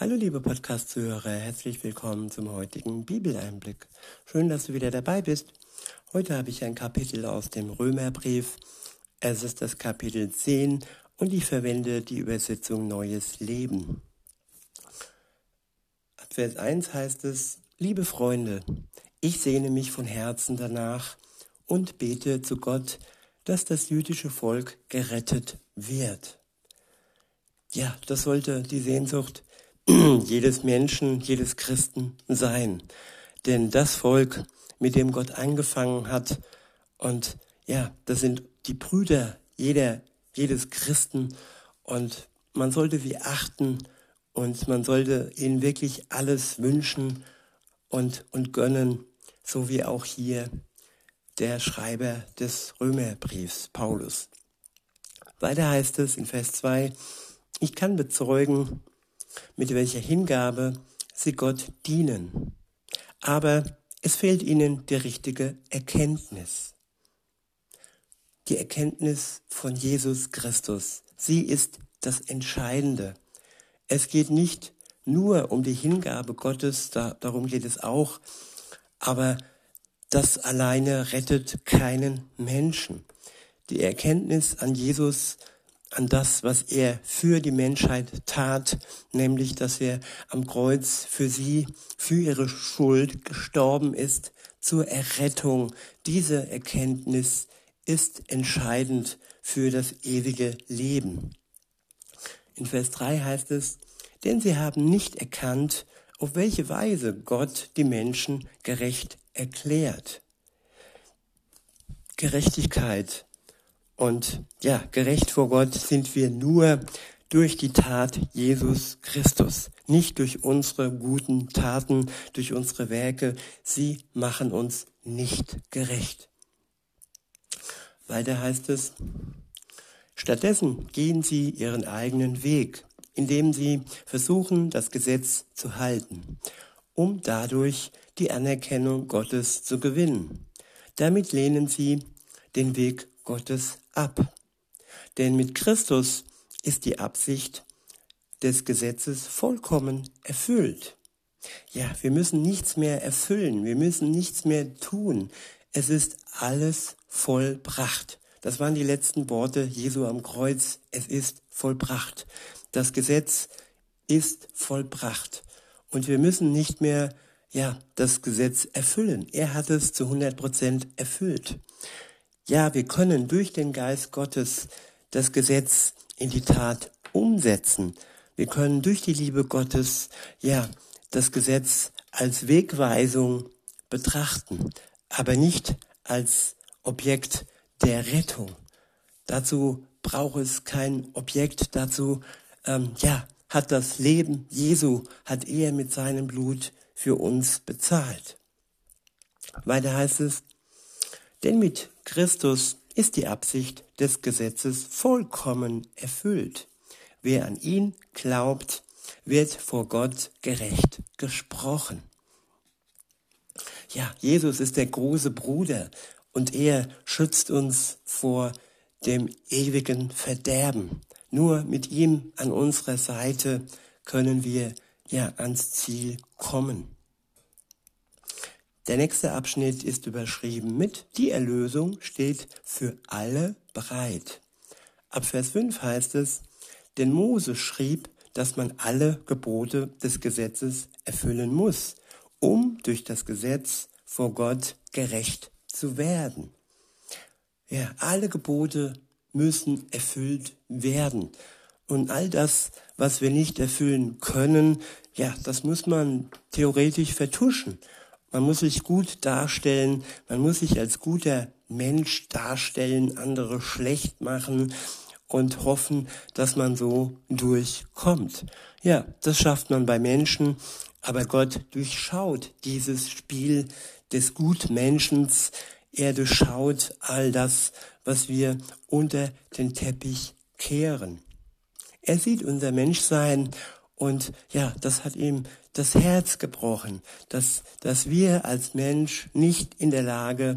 Hallo liebe Podcast-Zuhörer, herzlich willkommen zum heutigen Bibeleinblick. Schön, dass du wieder dabei bist. Heute habe ich ein Kapitel aus dem Römerbrief. Es ist das Kapitel 10 und ich verwende die Übersetzung Neues Leben. Ab Vers 1 heißt es, liebe Freunde, ich sehne mich von Herzen danach und bete zu Gott, dass das jüdische Volk gerettet wird. Ja, das sollte die Sehnsucht jedes Menschen, jedes Christen sein. Denn das Volk, mit dem Gott angefangen hat, und ja, das sind die Brüder jeder, jedes Christen, und man sollte sie achten und man sollte ihnen wirklich alles wünschen und, und gönnen, so wie auch hier der Schreiber des Römerbriefs, Paulus. Weiter heißt es in Vers 2, ich kann bezeugen, mit welcher Hingabe sie Gott dienen. Aber es fehlt ihnen die richtige Erkenntnis. Die Erkenntnis von Jesus Christus. Sie ist das Entscheidende. Es geht nicht nur um die Hingabe Gottes, da, darum geht es auch, aber das alleine rettet keinen Menschen. Die Erkenntnis an Jesus, an das, was er für die Menschheit tat, nämlich, dass er am Kreuz für sie, für ihre Schuld gestorben ist, zur Errettung. Diese Erkenntnis ist entscheidend für das ewige Leben. In Vers 3 heißt es, denn sie haben nicht erkannt, auf welche Weise Gott die Menschen gerecht erklärt. Gerechtigkeit und ja, gerecht vor Gott sind wir nur durch die Tat Jesus Christus, nicht durch unsere guten Taten, durch unsere Werke. Sie machen uns nicht gerecht. Weiter heißt es, stattdessen gehen sie ihren eigenen Weg, indem sie versuchen, das Gesetz zu halten, um dadurch die Anerkennung Gottes zu gewinnen. Damit lehnen sie den Weg Gottes ab. Denn mit Christus ist die Absicht des Gesetzes vollkommen erfüllt. Ja, wir müssen nichts mehr erfüllen, wir müssen nichts mehr tun. Es ist alles vollbracht. Das waren die letzten Worte Jesu am Kreuz. Es ist vollbracht. Das Gesetz ist vollbracht. Und wir müssen nicht mehr ja, das Gesetz erfüllen. Er hat es zu 100 Prozent erfüllt. Ja, wir können durch den Geist Gottes das Gesetz in die Tat umsetzen. Wir können durch die Liebe Gottes, ja, das Gesetz als Wegweisung betrachten, aber nicht als Objekt der Rettung. Dazu braucht es kein Objekt, dazu, ähm, ja, hat das Leben Jesu, hat er mit seinem Blut für uns bezahlt. Weiter heißt es, denn mit Christus ist die Absicht des Gesetzes vollkommen erfüllt. Wer an ihn glaubt, wird vor Gott gerecht gesprochen. Ja, Jesus ist der große Bruder und er schützt uns vor dem ewigen Verderben. Nur mit ihm an unserer Seite können wir ja ans Ziel kommen. Der nächste Abschnitt ist überschrieben mit Die Erlösung steht für alle bereit. Ab Vers 5 heißt es, denn Mose schrieb, dass man alle Gebote des Gesetzes erfüllen muss, um durch das Gesetz vor Gott gerecht zu werden. Ja, alle Gebote müssen erfüllt werden. Und all das, was wir nicht erfüllen können, ja, das muss man theoretisch vertuschen. Man muss sich gut darstellen, man muss sich als guter Mensch darstellen, andere schlecht machen und hoffen, dass man so durchkommt. Ja, das schafft man bei Menschen, aber Gott durchschaut dieses Spiel des Gutmenschens. Er durchschaut all das, was wir unter den Teppich kehren. Er sieht unser Menschsein und ja, das hat ihm das Herz gebrochen, dass, dass wir als Mensch nicht in der Lage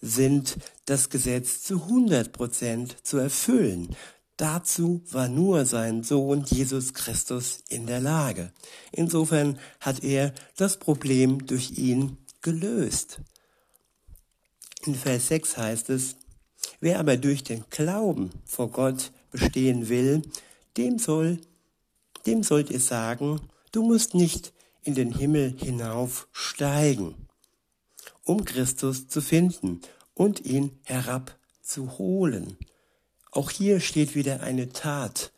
sind, das Gesetz zu 100 Prozent zu erfüllen. Dazu war nur sein Sohn Jesus Christus in der Lage. Insofern hat er das Problem durch ihn gelöst. In Vers 6 heißt es, wer aber durch den Glauben vor Gott bestehen will, dem soll, dem sollt ihr sagen, du musst nicht in den Himmel hinaufsteigen, um Christus zu finden und ihn herabzuholen. Auch hier steht wieder eine Tat,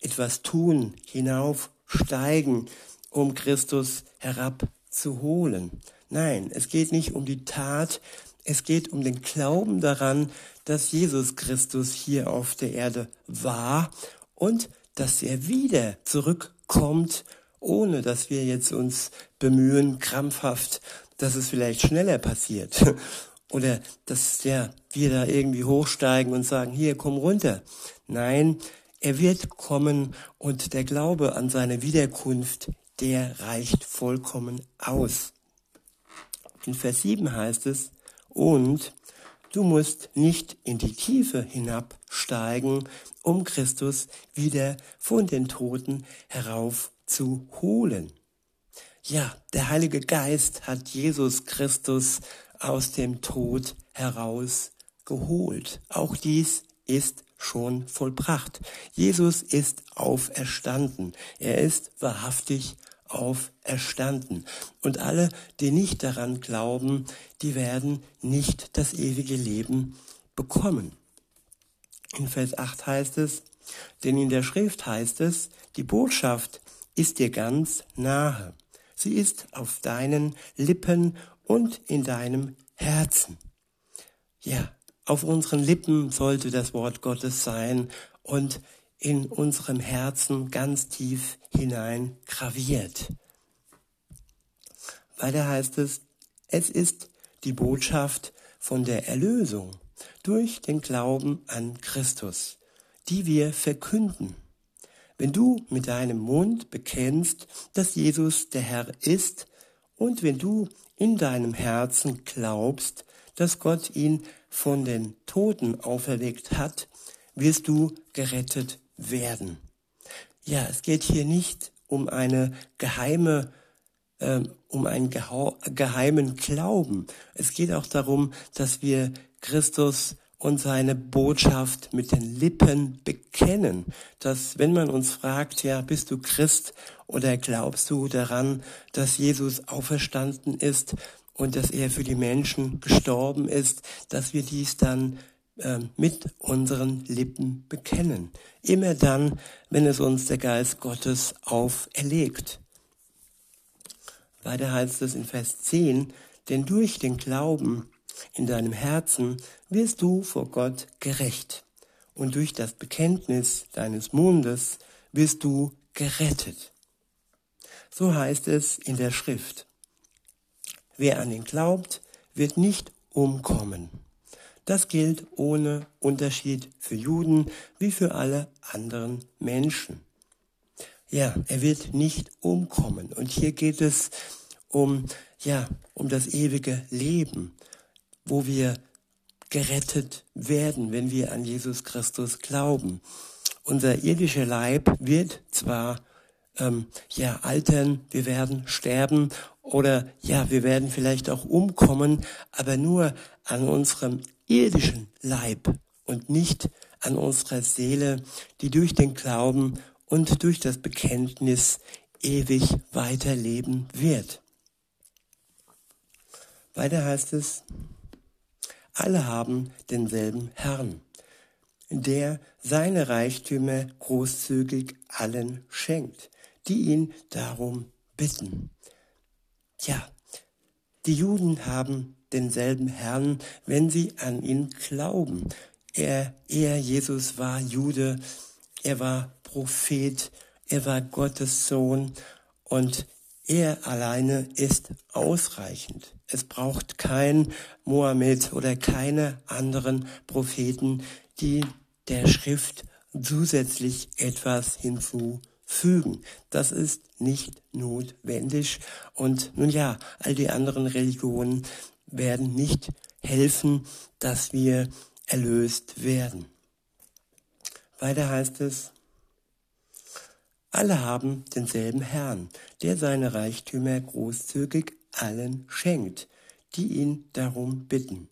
etwas tun, hinaufsteigen, um Christus herabzuholen. Nein, es geht nicht um die Tat, es geht um den Glauben daran, dass Jesus Christus hier auf der Erde war und dass er wieder zurückkommt, ohne dass wir jetzt uns bemühen, krampfhaft, dass es vielleicht schneller passiert. Oder dass ja, wir da irgendwie hochsteigen und sagen, hier, komm runter. Nein, er wird kommen und der Glaube an seine Wiederkunft, der reicht vollkommen aus. In Vers 7 heißt es, und du musst nicht in die Tiefe hinabsteigen, um Christus wieder von den Toten heraufzuholen. Ja, der Heilige Geist hat Jesus Christus aus dem Tod herausgeholt. Auch dies ist schon vollbracht. Jesus ist auferstanden. Er ist wahrhaftig auferstanden. Und alle, die nicht daran glauben, die werden nicht das ewige Leben bekommen. In Vers 8 heißt es, denn in der Schrift heißt es, die Botschaft ist dir ganz nahe. Sie ist auf deinen Lippen und in deinem Herzen. Ja, auf unseren Lippen sollte das Wort Gottes sein und in unserem Herzen ganz tief hinein graviert. Weiter heißt es, es ist die Botschaft von der Erlösung durch den Glauben an Christus, die wir verkünden. Wenn du mit deinem Mund bekennst, dass Jesus der Herr ist, und wenn du in deinem Herzen glaubst, dass Gott ihn von den Toten auferweckt hat, wirst du gerettet werden. Ja, es geht hier nicht um eine geheime, äh, um einen geheimen Glauben. Es geht auch darum, dass wir Christus und seine Botschaft mit den Lippen bekennen. Dass wenn man uns fragt, ja, bist du Christ oder glaubst du daran, dass Jesus auferstanden ist und dass er für die Menschen gestorben ist, dass wir dies dann äh, mit unseren Lippen bekennen. Immer dann, wenn es uns der Geist Gottes auferlegt. Weiter heißt es in Vers 10, denn durch den Glauben in deinem Herzen wirst du vor Gott gerecht und durch das Bekenntnis deines Mundes wirst du gerettet. So heißt es in der Schrift. Wer an ihn glaubt, wird nicht umkommen. Das gilt ohne Unterschied für Juden wie für alle anderen Menschen. Ja, er wird nicht umkommen. Und hier geht es um, ja, um das ewige Leben, wo wir gerettet werden, wenn wir an Jesus Christus glauben. Unser irdischer Leib wird zwar ähm, ja altern, wir werden sterben oder ja, wir werden vielleicht auch umkommen, aber nur an unserem irdischen Leib und nicht an unserer Seele, die durch den Glauben und durch das Bekenntnis ewig weiterleben wird. Weiter heißt es, alle haben denselben Herrn, der seine Reichtümer großzügig allen schenkt, die ihn darum bitten. Ja, die Juden haben denselben Herrn, wenn sie an ihn glauben. Er, er, Jesus war Jude, er war Prophet, er war Gottes Sohn und er alleine ist ausreichend. Es braucht kein Mohammed oder keine anderen Propheten, die der Schrift zusätzlich etwas hinzufügen. Das ist nicht notwendig. Und nun ja, all die anderen Religionen werden nicht helfen, dass wir erlöst werden. Weiter heißt es, alle haben denselben Herrn, der seine Reichtümer großzügig allen schenkt, die ihn darum bitten.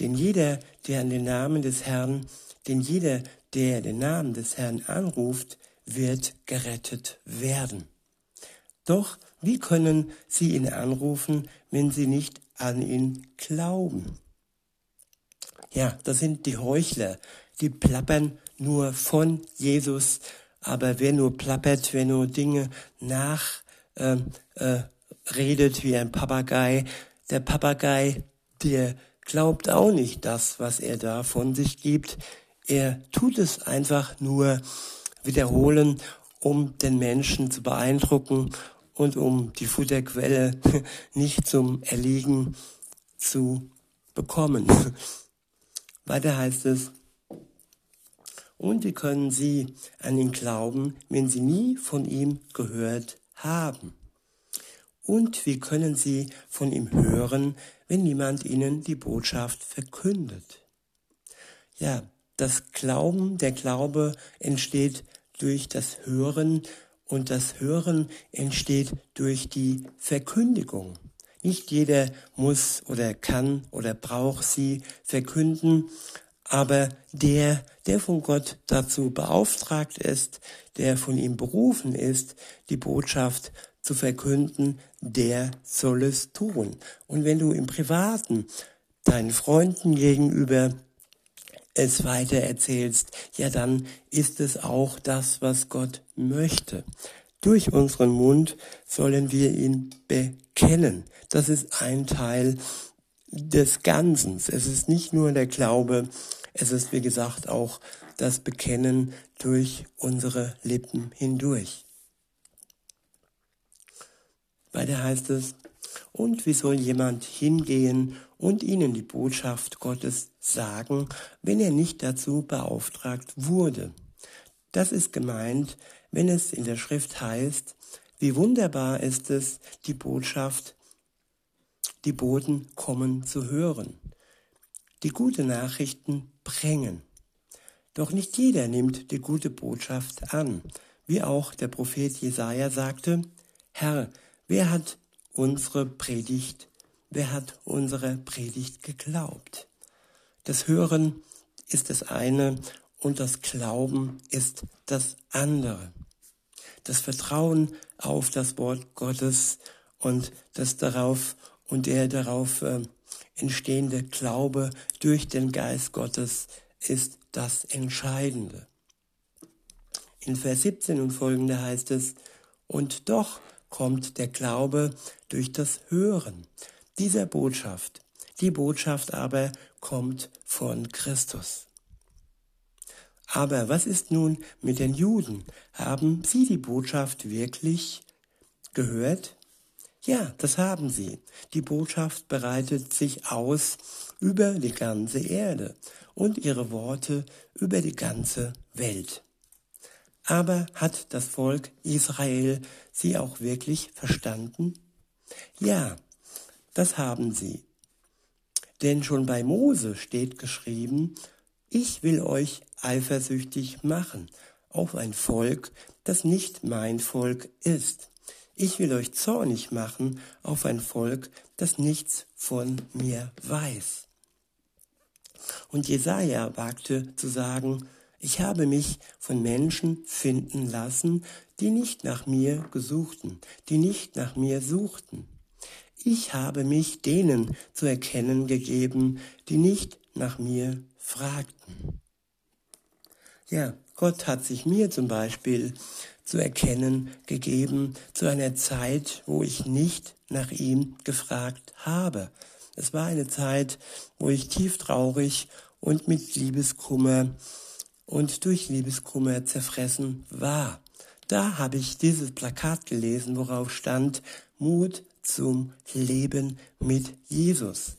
Denn jeder, der an den Namen des Herrn, denn jeder, der den Namen des Herrn anruft, wird gerettet werden. Doch wie können sie ihn anrufen, wenn sie nicht an ihn glauben? Ja, das sind die Heuchler, die plappern nur von Jesus, aber wer nur plappert, wer nur Dinge nach äh, äh, wie ein Papagei, der Papagei, der glaubt auch nicht das, was er da von sich gibt. Er tut es einfach nur wiederholen, um den Menschen zu beeindrucken und um die Futterquelle nicht zum Erliegen zu bekommen. Weiter heißt es, und wie können sie an ihn glauben, wenn sie nie von ihm gehört haben? Und wie können sie von ihm hören, wenn niemand ihnen die Botschaft verkündet? Ja, das Glauben, der Glaube entsteht durch das Hören und das Hören entsteht durch die Verkündigung. Nicht jeder muss oder kann oder braucht sie verkünden, aber der, der von Gott dazu beauftragt ist, der von ihm berufen ist, die Botschaft zu verkünden, der soll es tun. Und wenn du im Privaten deinen Freunden gegenüber es weiter erzählst, ja dann ist es auch das, was Gott möchte. Durch unseren Mund sollen wir ihn bekennen. Das ist ein Teil des Ganzen. Es ist nicht nur der Glaube, es ist, wie gesagt, auch das Bekennen durch unsere Lippen hindurch. Weiter heißt es, und wie soll jemand hingehen und ihnen die Botschaft Gottes sagen, wenn er nicht dazu beauftragt wurde? Das ist gemeint, wenn es in der Schrift heißt, wie wunderbar ist es, die Botschaft, die Boten kommen zu hören, die gute Nachrichten bringen. Doch nicht jeder nimmt die gute Botschaft an, wie auch der Prophet Jesaja sagte, Herr, wer hat unsere Predigt, wer hat unsere Predigt geglaubt? Das Hören ist das eine und das Glauben ist das andere. Das Vertrauen auf das Wort Gottes und das darauf und der darauf äh, entstehende Glaube durch den Geist Gottes ist das Entscheidende. In Vers 17 und folgende heißt es, und doch kommt der Glaube durch das Hören dieser Botschaft. Die Botschaft aber kommt von Christus. Aber was ist nun mit den Juden? Haben sie die Botschaft wirklich gehört? Ja, das haben sie. Die Botschaft bereitet sich aus über die ganze Erde und ihre Worte über die ganze Welt. Aber hat das Volk Israel sie auch wirklich verstanden? Ja, das haben sie. Denn schon bei Mose steht geschrieben, ich will euch eifersüchtig machen auf ein Volk, das nicht mein Volk ist. Ich will euch zornig machen auf ein Volk, das nichts von mir weiß. Und Jesaja wagte zu sagen, ich habe mich von Menschen finden lassen, die nicht nach mir gesuchten, die nicht nach mir suchten. Ich habe mich denen zu erkennen gegeben, die nicht nach mir fragten. Ja, Gott hat sich mir zum Beispiel zu erkennen gegeben zu einer Zeit, wo ich nicht nach ihm gefragt habe. Es war eine Zeit, wo ich tief traurig und mit Liebeskummer und durch Liebeskummer zerfressen war. Da habe ich dieses Plakat gelesen, worauf stand Mut zum Leben mit Jesus.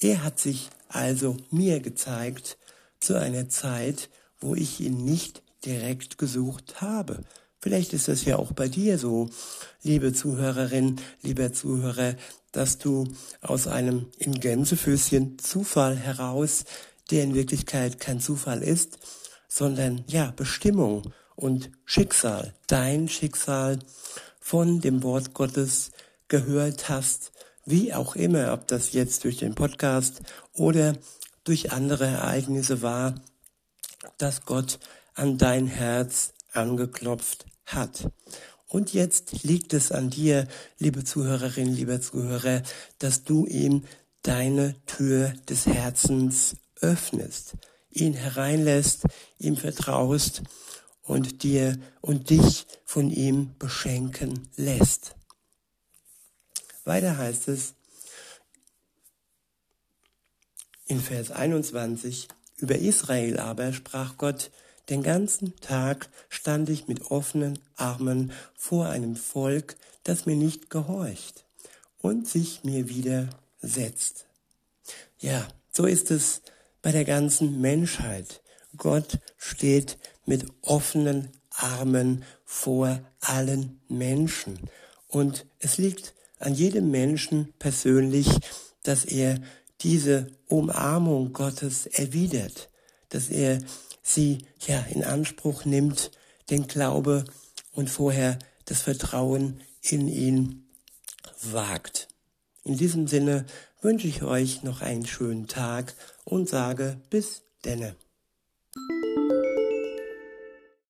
Er hat sich also mir gezeigt zu einer Zeit, wo ich ihn nicht direkt gesucht habe. Vielleicht ist es ja auch bei dir so, liebe Zuhörerin, lieber Zuhörer, dass du aus einem in Gänsefüßchen Zufall heraus, der in Wirklichkeit kein Zufall ist, sondern ja, Bestimmung und Schicksal, dein Schicksal von dem Wort Gottes gehört hast, wie auch immer, ob das jetzt durch den Podcast oder durch andere Ereignisse war, dass Gott an dein Herz angeklopft hat. Und jetzt liegt es an dir, liebe Zuhörerin, lieber Zuhörer, dass du ihm deine Tür des Herzens öffnest, ihn hereinlässt, ihm vertraust und dir und dich von ihm beschenken lässt. Weiter heißt es in Vers 21, über Israel aber sprach Gott, den ganzen Tag stand ich mit offenen Armen vor einem Volk, das mir nicht gehorcht und sich mir widersetzt. Ja, so ist es bei der ganzen Menschheit. Gott steht mit offenen Armen vor allen Menschen. Und es liegt an jedem Menschen persönlich, dass er diese Umarmung Gottes erwidert, dass er sie ja in Anspruch nimmt, den Glaube und vorher das Vertrauen in ihn wagt. In diesem Sinne wünsche ich euch noch einen schönen Tag und sage bis denne.